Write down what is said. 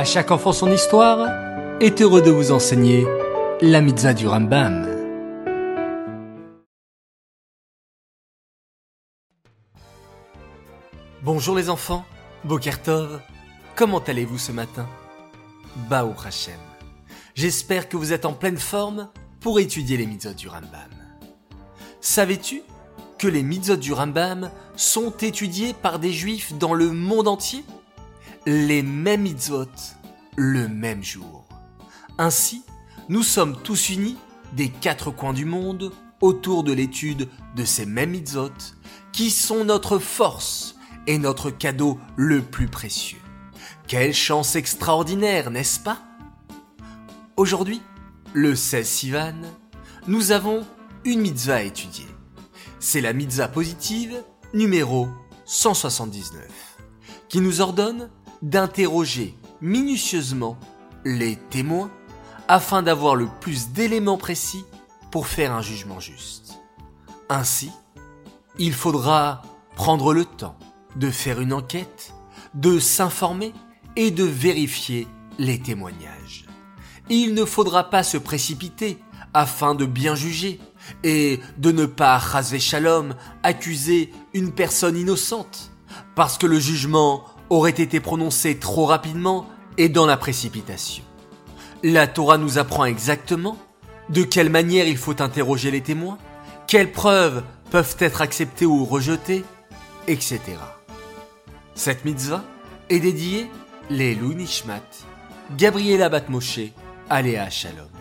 À chaque enfant son histoire est heureux de vous enseigner la mitzvah du Rambam. Bonjour les enfants, Bokertov, comment allez-vous ce matin? Baou Hashem. J'espère que vous êtes en pleine forme pour étudier les mitzvot du Rambam. Savais-tu que les mitzvot du Rambam sont étudiés par des juifs dans le monde entier? Les mêmes mitzvot, le même jour. Ainsi, nous sommes tous unis des quatre coins du monde autour de l'étude de ces mêmes mitzvot qui sont notre force et notre cadeau le plus précieux. Quelle chance extraordinaire, n'est-ce pas? Aujourd'hui, le 16 Sivan, nous avons une mitzvah à étudier. C'est la mitzvah positive numéro 179, qui nous ordonne d'interroger minutieusement les témoins afin d'avoir le plus d'éléments précis pour faire un jugement juste. Ainsi, il faudra prendre le temps de faire une enquête, de s'informer et de vérifier les témoignages. Il ne faudra pas se précipiter afin de bien juger et de ne pas, rasé shalom, accuser une personne innocente, parce que le jugement aurait été prononcé trop rapidement et dans la précipitation. La Torah nous apprend exactement de quelle manière il faut interroger les témoins, quelles preuves peuvent être acceptées ou rejetées, etc. Cette mitzvah est dédiée les Nishmat, Gabriela Batmoshe, Aléa Shalom.